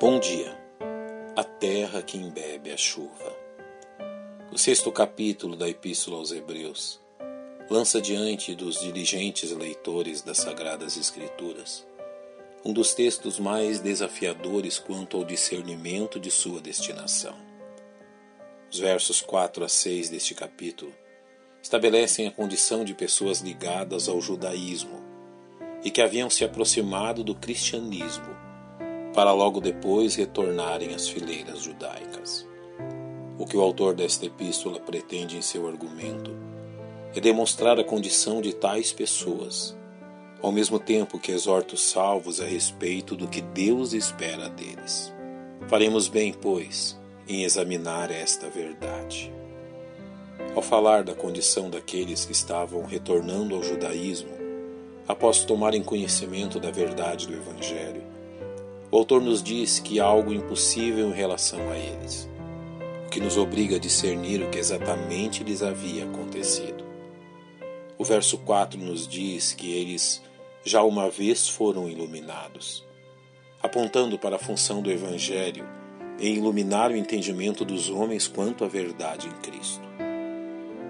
Bom dia, a terra que embebe a chuva. O sexto capítulo da Epístola aos Hebreus lança diante dos diligentes leitores das Sagradas Escrituras um dos textos mais desafiadores quanto ao discernimento de sua destinação. Os versos 4 a 6 deste capítulo estabelecem a condição de pessoas ligadas ao judaísmo e que haviam se aproximado do cristianismo para logo depois retornarem às fileiras judaicas. O que o autor desta epístola pretende em seu argumento é demonstrar a condição de tais pessoas, ao mesmo tempo que exorta os salvos a respeito do que Deus espera deles. Faremos bem, pois, em examinar esta verdade. Ao falar da condição daqueles que estavam retornando ao judaísmo, após tomarem conhecimento da verdade do Evangelho, o autor nos diz que há algo impossível em relação a eles, o que nos obriga a discernir o que exatamente lhes havia acontecido. O verso 4 nos diz que eles já uma vez foram iluminados, apontando para a função do Evangelho em iluminar o entendimento dos homens quanto à verdade em Cristo.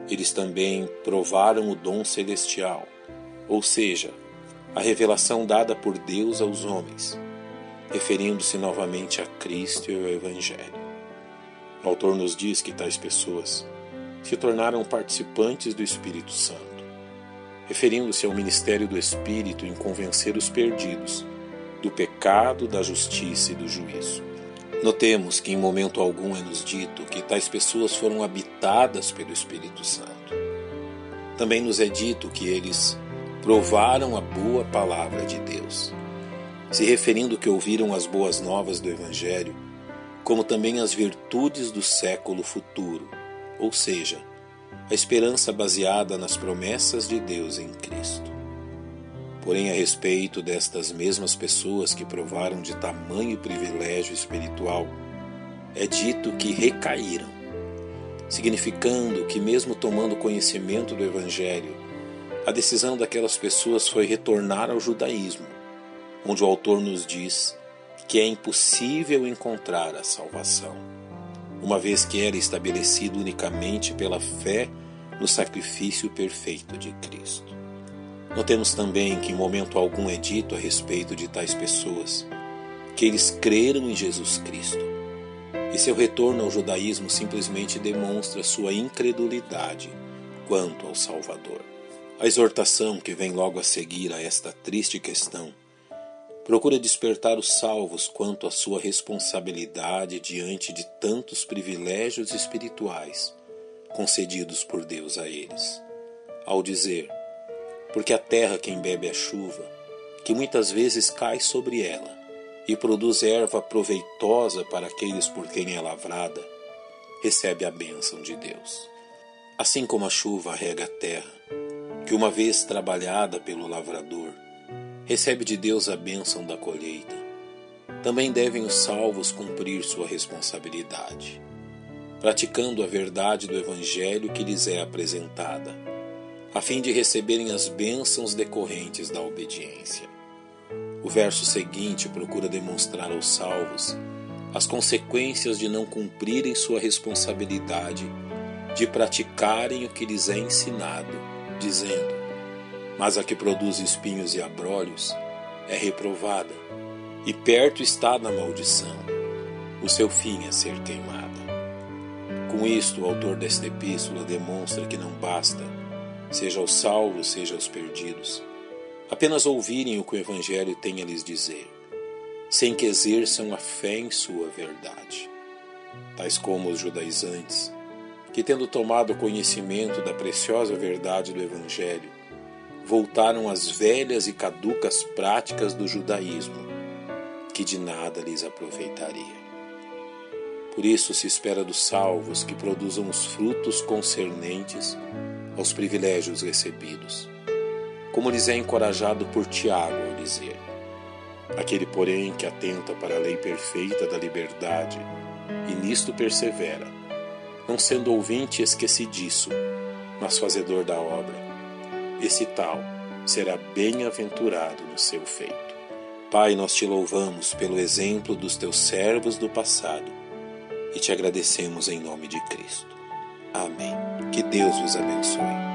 Eles também provaram o dom celestial, ou seja, a revelação dada por Deus aos homens referindo-se novamente a Cristo e ao Evangelho. O autor nos diz que tais pessoas se tornaram participantes do Espírito Santo, referindo-se ao ministério do Espírito em convencer os perdidos do pecado, da justiça e do juízo. Notemos que em momento algum é nos dito que tais pessoas foram habitadas pelo Espírito Santo. Também nos é dito que eles provaram a boa palavra de Deus se referindo que ouviram as boas novas do Evangelho, como também as virtudes do século futuro, ou seja, a esperança baseada nas promessas de Deus em Cristo. Porém, a respeito destas mesmas pessoas que provaram de tamanho privilégio espiritual, é dito que recaíram, significando que, mesmo tomando conhecimento do Evangelho, a decisão daquelas pessoas foi retornar ao judaísmo onde o autor nos diz que é impossível encontrar a salvação, uma vez que era estabelecido unicamente pela fé no sacrifício perfeito de Cristo. Notemos também que em momento algum é dito a respeito de tais pessoas que eles creram em Jesus Cristo. E seu retorno ao judaísmo simplesmente demonstra sua incredulidade quanto ao Salvador. A exortação que vem logo a seguir a esta triste questão procura despertar os salvos quanto à sua responsabilidade diante de tantos privilégios espirituais concedidos por Deus a eles. Ao dizer: Porque a terra quem bebe a chuva, que muitas vezes cai sobre ela, e produz erva proveitosa para aqueles por quem é lavrada, recebe a bênção de Deus. Assim como a chuva rega a terra, que uma vez trabalhada pelo lavrador, recebe de Deus a bênção da colheita. Também devem os salvos cumprir sua responsabilidade, praticando a verdade do Evangelho que lhes é apresentada, a fim de receberem as bênçãos decorrentes da obediência. O verso seguinte procura demonstrar aos salvos as consequências de não cumprirem sua responsabilidade de praticarem o que lhes é ensinado, dizendo: mas a que produz espinhos e abrolhos é reprovada, e perto está da maldição, o seu fim é ser queimada. Com isto, o autor desta epístola demonstra que não basta, seja aos salvos, seja aos perdidos, apenas ouvirem o que o Evangelho tem a lhes dizer, sem que exerçam a fé em sua verdade. Tais como os judaizantes, que tendo tomado conhecimento da preciosa verdade do Evangelho, voltaram às velhas e caducas práticas do judaísmo, que de nada lhes aproveitaria. Por isso se espera dos salvos que produzam os frutos concernentes aos privilégios recebidos, como lhes é encorajado por Tiago ao dizer: Aquele, porém, que atenta para a lei perfeita da liberdade e nisto persevera, não sendo ouvinte esquecidiço, mas fazedor da obra esse tal será bem-aventurado no seu feito. Pai, nós te louvamos pelo exemplo dos teus servos do passado e te agradecemos em nome de Cristo. Amém. Que Deus vos abençoe.